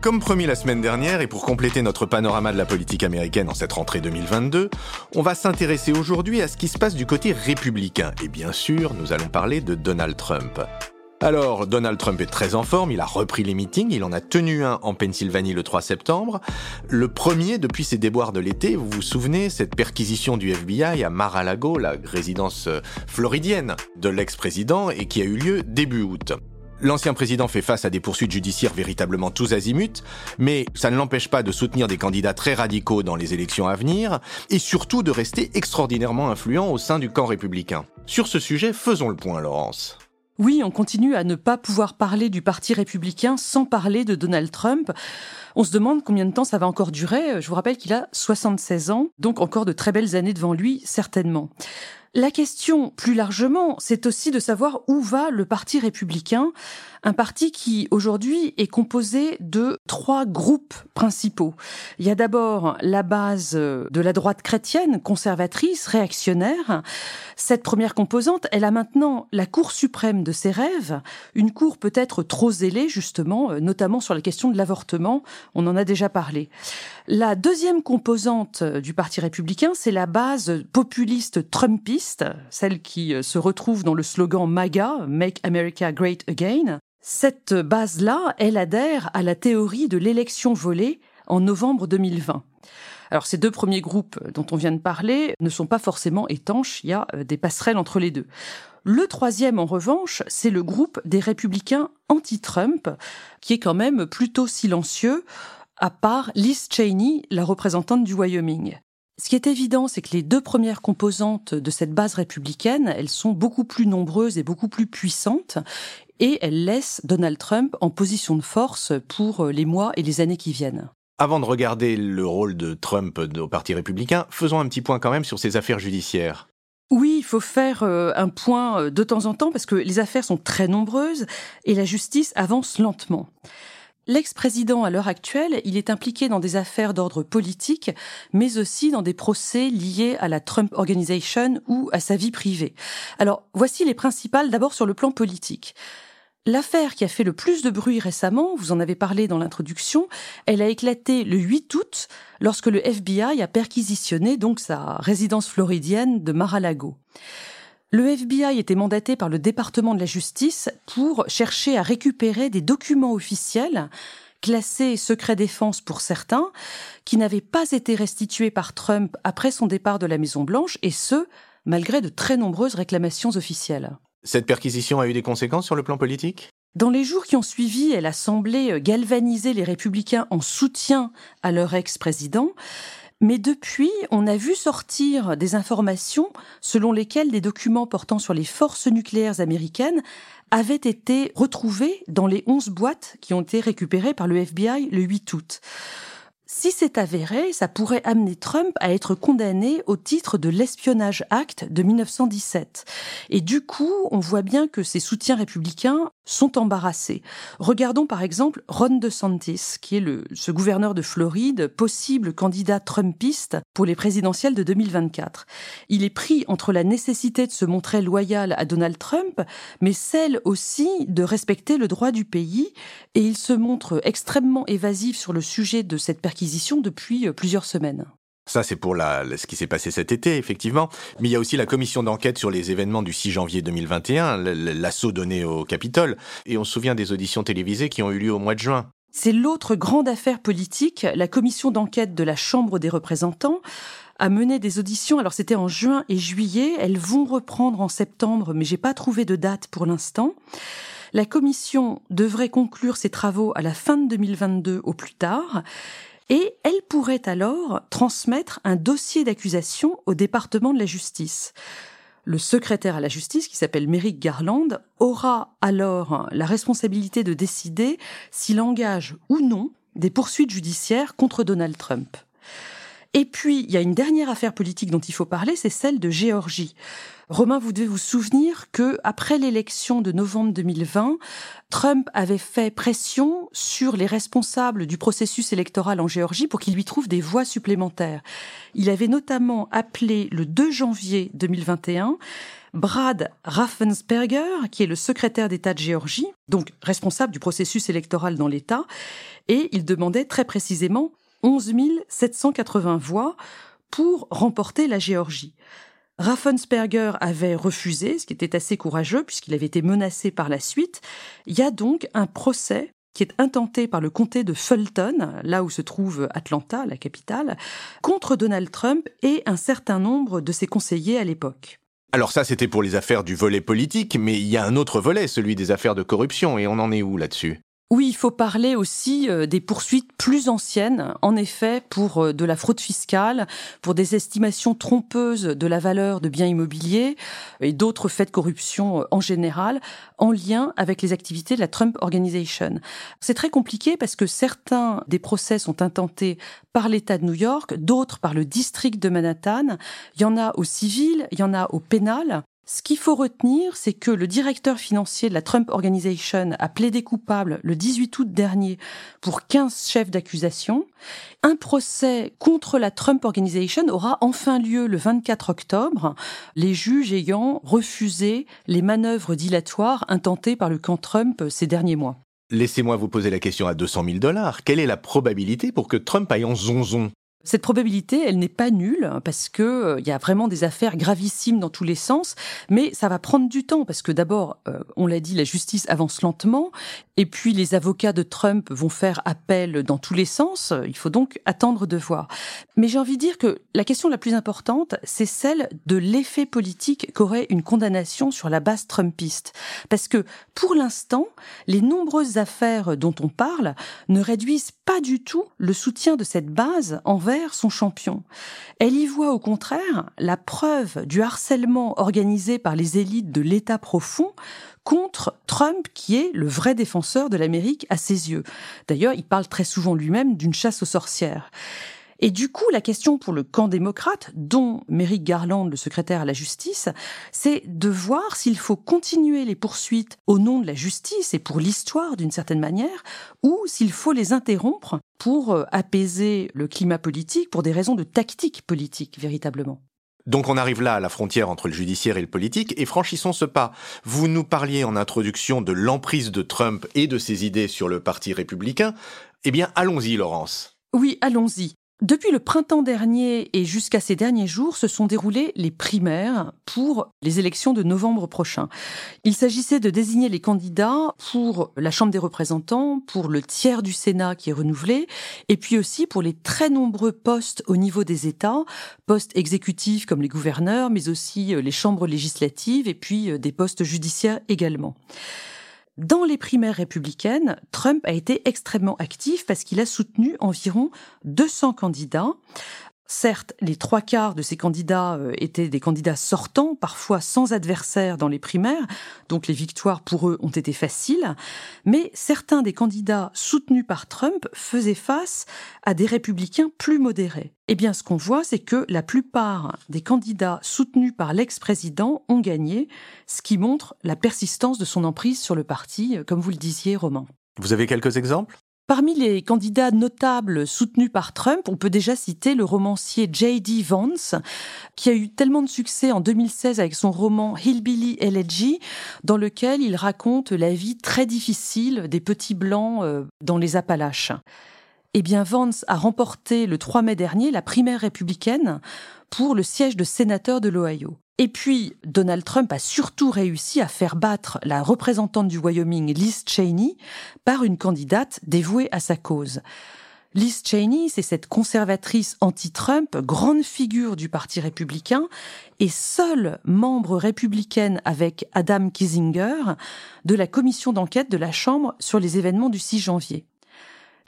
Comme promis la semaine dernière, et pour compléter notre panorama de la politique américaine en cette rentrée 2022, on va s'intéresser aujourd'hui à ce qui se passe du côté républicain. Et bien sûr, nous allons parler de Donald Trump. Alors, Donald Trump est très en forme, il a repris les meetings, il en a tenu un en Pennsylvanie le 3 septembre. Le premier depuis ses déboires de l'été, vous vous souvenez, cette perquisition du FBI à Mar-a-Lago, la résidence euh, floridienne de l'ex-président, et qui a eu lieu début août. L'ancien président fait face à des poursuites judiciaires véritablement tous azimuts, mais ça ne l'empêche pas de soutenir des candidats très radicaux dans les élections à venir, et surtout de rester extraordinairement influent au sein du camp républicain. Sur ce sujet, faisons le point, Laurence. Oui, on continue à ne pas pouvoir parler du Parti républicain sans parler de Donald Trump. On se demande combien de temps ça va encore durer. Je vous rappelle qu'il a 76 ans, donc encore de très belles années devant lui, certainement. La question, plus largement, c'est aussi de savoir où va le Parti républicain, un parti qui aujourd'hui est composé de trois groupes principaux. Il y a d'abord la base de la droite chrétienne, conservatrice, réactionnaire. Cette première composante, elle a maintenant la Cour suprême de ses rêves, une cour peut-être trop zélée justement, notamment sur la question de l'avortement, on en a déjà parlé. La deuxième composante du Parti républicain, c'est la base populiste trumpiste, celle qui se retrouve dans le slogan MAGA, Make America Great Again. Cette base-là, elle adhère à la théorie de l'élection volée en novembre 2020. Alors ces deux premiers groupes dont on vient de parler ne sont pas forcément étanches, il y a des passerelles entre les deux. Le troisième, en revanche, c'est le groupe des républicains anti-Trump, qui est quand même plutôt silencieux, à part Liz Cheney, la représentante du Wyoming. Ce qui est évident, c'est que les deux premières composantes de cette base républicaine, elles sont beaucoup plus nombreuses et beaucoup plus puissantes, et elles laissent Donald Trump en position de force pour les mois et les années qui viennent. Avant de regarder le rôle de Trump au Parti républicain, faisons un petit point quand même sur ses affaires judiciaires. Oui, il faut faire un point de temps en temps parce que les affaires sont très nombreuses et la justice avance lentement. L'ex-président, à l'heure actuelle, il est impliqué dans des affaires d'ordre politique, mais aussi dans des procès liés à la Trump Organization ou à sa vie privée. Alors, voici les principales d'abord sur le plan politique. L'affaire qui a fait le plus de bruit récemment, vous en avez parlé dans l'introduction, elle a éclaté le 8 août lorsque le FBI a perquisitionné donc sa résidence floridienne de Mar-a-Lago. Le FBI était mandaté par le département de la justice pour chercher à récupérer des documents officiels classés secret défense pour certains, qui n'avaient pas été restitués par Trump après son départ de la Maison Blanche, et ce, malgré de très nombreuses réclamations officielles. Cette perquisition a eu des conséquences sur le plan politique? Dans les jours qui ont suivi, elle a semblé galvaniser les républicains en soutien à leur ex-président. Mais depuis, on a vu sortir des informations selon lesquelles des documents portant sur les forces nucléaires américaines avaient été retrouvés dans les 11 boîtes qui ont été récupérées par le FBI le 8 août. Si c'est avéré, ça pourrait amener Trump à être condamné au titre de l'espionnage acte de 1917. Et du coup, on voit bien que ses soutiens républicains sont embarrassés. Regardons par exemple Ron DeSantis, qui est le, ce gouverneur de Floride, possible candidat trumpiste pour les présidentielles de 2024. Il est pris entre la nécessité de se montrer loyal à Donald Trump, mais celle aussi de respecter le droit du pays, et il se montre extrêmement évasif sur le sujet de cette perquisition depuis euh, plusieurs semaines. Ça, c'est pour ce qui s'est passé cet été, effectivement. Mais il y a aussi la commission d'enquête sur les événements du 6 janvier 2021, l'assaut donné au Capitole. Et on se souvient des auditions télévisées qui ont eu lieu au mois de juin. C'est l'autre grande affaire politique. La commission d'enquête de la Chambre des représentants a mené des auditions. Alors c'était en juin et juillet. Elles vont reprendre en septembre, mais j'ai pas trouvé de date pour l'instant. La commission devrait conclure ses travaux à la fin de 2022 au plus tard et elle pourrait alors transmettre un dossier d'accusation au département de la justice. Le secrétaire à la justice, qui s'appelle Merrick Garland, aura alors la responsabilité de décider s'il engage ou non des poursuites judiciaires contre Donald Trump. Et puis, il y a une dernière affaire politique dont il faut parler, c'est celle de Géorgie. Romain, vous devez vous souvenir que après l'élection de novembre 2020, Trump avait fait pression sur les responsables du processus électoral en Géorgie pour qu'ils lui trouvent des voix supplémentaires. Il avait notamment appelé le 2 janvier 2021 Brad Raffensperger, qui est le secrétaire d'État de Géorgie, donc responsable du processus électoral dans l'État, et il demandait très précisément 11 780 voix pour remporter la Géorgie. Raffensperger avait refusé, ce qui était assez courageux puisqu'il avait été menacé par la suite. Il y a donc un procès qui est intenté par le comté de Fulton, là où se trouve Atlanta, la capitale, contre Donald Trump et un certain nombre de ses conseillers à l'époque. Alors ça, c'était pour les affaires du volet politique, mais il y a un autre volet, celui des affaires de corruption, et on en est où là-dessus? Oui, il faut parler aussi euh, des poursuites plus anciennes, en effet, pour euh, de la fraude fiscale, pour des estimations trompeuses de la valeur de biens immobiliers et d'autres faits de corruption euh, en général, en lien avec les activités de la Trump Organization. C'est très compliqué parce que certains des procès sont intentés par l'État de New York, d'autres par le district de Manhattan. Il y en a au civil, il y en a au pénal. Ce qu'il faut retenir, c'est que le directeur financier de la Trump Organization a plaidé coupable le 18 août dernier pour 15 chefs d'accusation. Un procès contre la Trump Organization aura enfin lieu le 24 octobre, les juges ayant refusé les manœuvres dilatoires intentées par le camp Trump ces derniers mois. Laissez-moi vous poser la question à 200 000 dollars. Quelle est la probabilité pour que Trump aille en zonzon? Cette probabilité, elle n'est pas nulle parce que euh, il y a vraiment des affaires gravissimes dans tous les sens, mais ça va prendre du temps parce que d'abord, euh, on l'a dit, la justice avance lentement, et puis les avocats de Trump vont faire appel dans tous les sens. Il faut donc attendre de voir. Mais j'ai envie de dire que la question la plus importante, c'est celle de l'effet politique qu'aurait une condamnation sur la base trumpiste, parce que pour l'instant, les nombreuses affaires dont on parle ne réduisent pas du tout le soutien de cette base envers son champion. Elle y voit au contraire la preuve du harcèlement organisé par les élites de l'État profond contre Trump, qui est le vrai défenseur de l'Amérique à ses yeux. D'ailleurs, il parle très souvent lui-même d'une chasse aux sorcières. Et du coup, la question pour le camp démocrate, dont Merrick Garland, le secrétaire à la justice, c'est de voir s'il faut continuer les poursuites au nom de la justice et pour l'histoire d'une certaine manière, ou s'il faut les interrompre pour euh, apaiser le climat politique, pour des raisons de tactique politique, véritablement. Donc on arrive là à la frontière entre le judiciaire et le politique, et franchissons ce pas. Vous nous parliez en introduction de l'emprise de Trump et de ses idées sur le Parti républicain. Eh bien, allons-y, Laurence. Oui, allons-y. Depuis le printemps dernier et jusqu'à ces derniers jours se sont déroulées les primaires pour les élections de novembre prochain. Il s'agissait de désigner les candidats pour la Chambre des représentants, pour le tiers du Sénat qui est renouvelé, et puis aussi pour les très nombreux postes au niveau des États, postes exécutifs comme les gouverneurs, mais aussi euh, les chambres législatives et puis euh, des postes judiciaires également. Dans les primaires républicaines, Trump a été extrêmement actif parce qu'il a soutenu environ 200 candidats. Certes, les trois quarts de ces candidats euh, étaient des candidats sortants, parfois sans adversaire dans les primaires, donc les victoires pour eux ont été faciles, mais certains des candidats soutenus par Trump faisaient face à des républicains plus modérés. Eh bien, ce qu'on voit, c'est que la plupart des candidats soutenus par l'ex-président ont gagné, ce qui montre la persistance de son emprise sur le parti, euh, comme vous le disiez, Roman. Vous avez quelques exemples? Parmi les candidats notables soutenus par Trump, on peut déjà citer le romancier J.D. Vance, qui a eu tellement de succès en 2016 avec son roman Hillbilly Elegy, dans lequel il raconte la vie très difficile des petits blancs euh, dans les Appalaches. Eh bien, Vance a remporté le 3 mai dernier la primaire républicaine pour le siège de sénateur de l'Ohio. Et puis, Donald Trump a surtout réussi à faire battre la représentante du Wyoming, Liz Cheney, par une candidate dévouée à sa cause. Liz Cheney, c'est cette conservatrice anti-Trump, grande figure du Parti républicain et seule membre républicaine avec Adam Kissinger de la commission d'enquête de la Chambre sur les événements du 6 janvier.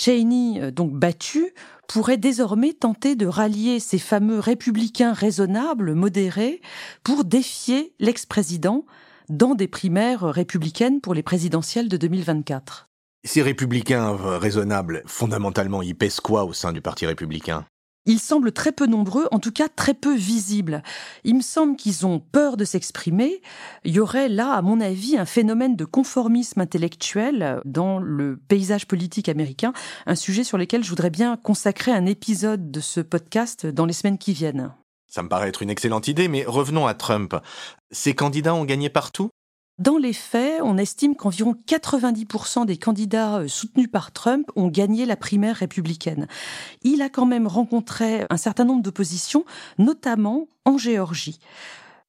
Cheney, euh, donc battu, pourrait désormais tenter de rallier ces fameux républicains raisonnables, modérés, pour défier l'ex-président dans des primaires républicaines pour les présidentielles de 2024. Ces républicains raisonnables, fondamentalement, ils pèsent quoi au sein du Parti républicain? Ils semblent très peu nombreux, en tout cas très peu visibles. Il me semble qu'ils ont peur de s'exprimer. Il y aurait là, à mon avis, un phénomène de conformisme intellectuel dans le paysage politique américain, un sujet sur lequel je voudrais bien consacrer un épisode de ce podcast dans les semaines qui viennent. Ça me paraît être une excellente idée, mais revenons à Trump. Ces candidats ont gagné partout? Dans les faits, on estime qu'environ 90% des candidats euh, soutenus par Trump ont gagné la primaire républicaine. Il a quand même rencontré un certain nombre d'oppositions, notamment en Géorgie.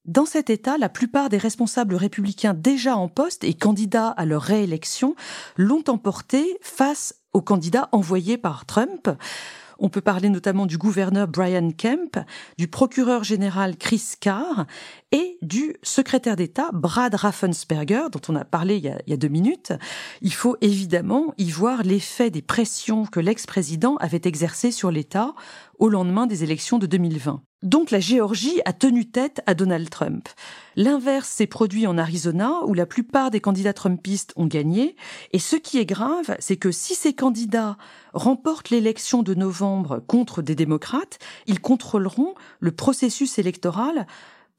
Dans cet État, la plupart des responsables républicains déjà en poste et candidats à leur réélection l'ont emporté face aux candidats envoyés par Trump. On peut parler notamment du gouverneur Brian Kemp, du procureur général Chris Carr et du secrétaire d'État Brad Raffensperger, dont on a parlé il y a, deux minutes. Il faut évidemment y voir l'effet des pressions que l'ex-président avait exercées sur l'État au lendemain des élections de 2020. Donc la Géorgie a tenu tête à Donald Trump. L'inverse s'est produit en Arizona, où la plupart des candidats trumpistes ont gagné. Et ce qui est grave, c'est que si ces candidats remportent l'élection de novembre contre des démocrates, ils contrôleront le processus électoral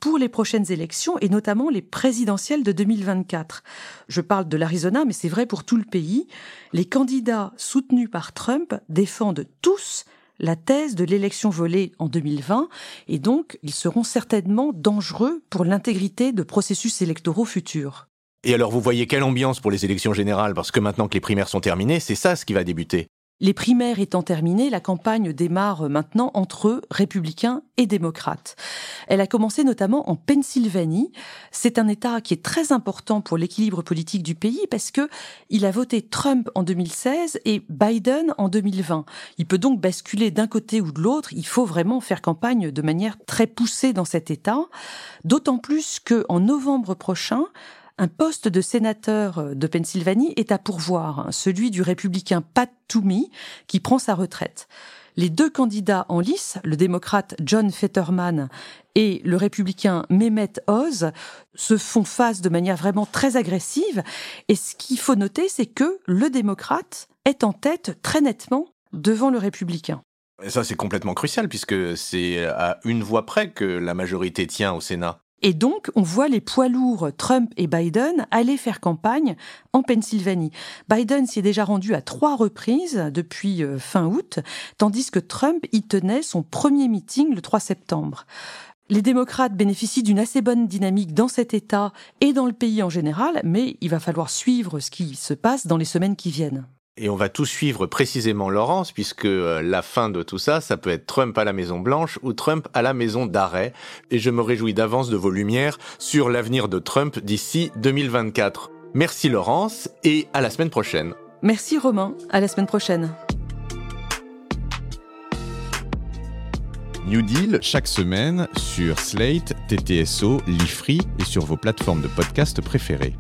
pour les prochaines élections et notamment les présidentielles de 2024. Je parle de l'Arizona, mais c'est vrai pour tout le pays. Les candidats soutenus par Trump défendent tous la thèse de l'élection volée en 2020 et donc ils seront certainement dangereux pour l'intégrité de processus électoraux futurs. Et alors vous voyez quelle ambiance pour les élections générales Parce que maintenant que les primaires sont terminées, c'est ça ce qui va débuter. Les primaires étant terminées, la campagne démarre maintenant entre républicains et démocrates. Elle a commencé notamment en Pennsylvanie. C'est un État qui est très important pour l'équilibre politique du pays parce que il a voté Trump en 2016 et Biden en 2020. Il peut donc basculer d'un côté ou de l'autre. Il faut vraiment faire campagne de manière très poussée dans cet État. D'autant plus que en novembre prochain, un poste de sénateur de Pennsylvanie est à pourvoir, hein, celui du républicain Pat Toomey, qui prend sa retraite. Les deux candidats en lice, le démocrate John Fetterman et le républicain Mehmet Oz, se font face de manière vraiment très agressive. Et ce qu'il faut noter, c'est que le démocrate est en tête très nettement devant le républicain. Ça, c'est complètement crucial puisque c'est à une voix près que la majorité tient au Sénat. Et donc, on voit les poids lourds Trump et Biden aller faire campagne en Pennsylvanie. Biden s'y est déjà rendu à trois reprises depuis euh, fin août, tandis que Trump y tenait son premier meeting le 3 septembre. Les démocrates bénéficient d'une assez bonne dynamique dans cet État et dans le pays en général, mais il va falloir suivre ce qui se passe dans les semaines qui viennent. Et on va tout suivre précisément Laurence, puisque euh, la fin de tout ça, ça peut être Trump à la Maison Blanche ou Trump à la Maison d'arrêt. Et je me réjouis d'avance de vos lumières sur l'avenir de Trump d'ici 2024. Merci Laurence et à la semaine prochaine. Merci Romain, à la semaine prochaine. New Deal chaque semaine sur Slate, TTSO, Lifree et sur vos plateformes de podcast préférées.